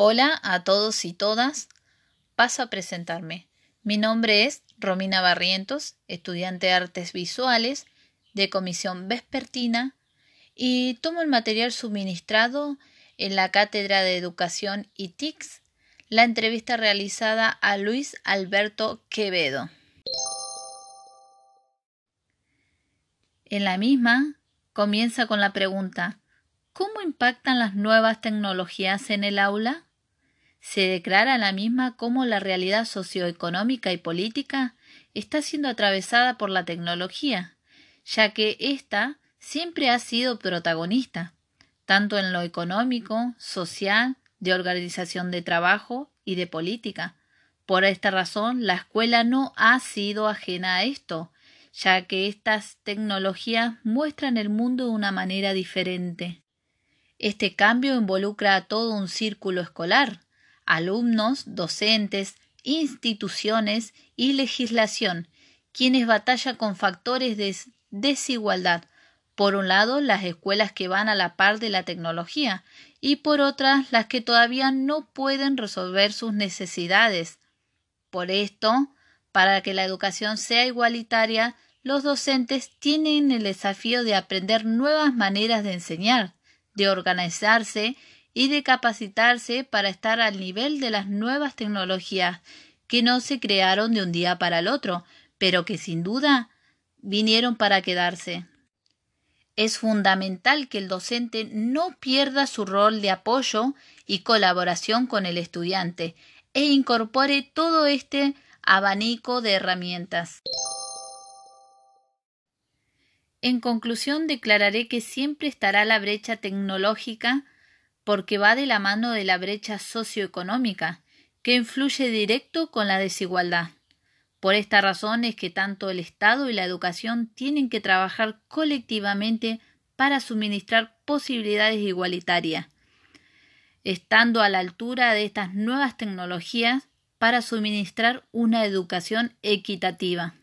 Hola a todos y todas. Paso a presentarme. Mi nombre es Romina Barrientos, estudiante de Artes Visuales de Comisión Vespertina y tomo el material suministrado en la Cátedra de Educación y TICS, la entrevista realizada a Luis Alberto Quevedo. En la misma comienza con la pregunta ¿Cómo impactan las nuevas tecnologías en el aula? Se declara la misma como la realidad socioeconómica y política está siendo atravesada por la tecnología, ya que ésta siempre ha sido protagonista, tanto en lo económico, social, de organización de trabajo y de política. Por esta razón, la escuela no ha sido ajena a esto, ya que estas tecnologías muestran el mundo de una manera diferente. Este cambio involucra a todo un círculo escolar, alumnos, docentes, instituciones y legislación, quienes batallan con factores de desigualdad. Por un lado, las escuelas que van a la par de la tecnología y por otras, las que todavía no pueden resolver sus necesidades. Por esto, para que la educación sea igualitaria, los docentes tienen el desafío de aprender nuevas maneras de enseñar, de organizarse y de capacitarse para estar al nivel de las nuevas tecnologías que no se crearon de un día para el otro, pero que sin duda vinieron para quedarse. Es fundamental que el docente no pierda su rol de apoyo y colaboración con el estudiante e incorpore todo este abanico de herramientas. En conclusión, declararé que siempre estará la brecha tecnológica porque va de la mano de la brecha socioeconómica, que influye directo con la desigualdad. Por esta razón es que tanto el Estado y la educación tienen que trabajar colectivamente para suministrar posibilidades igualitarias, estando a la altura de estas nuevas tecnologías para suministrar una educación equitativa.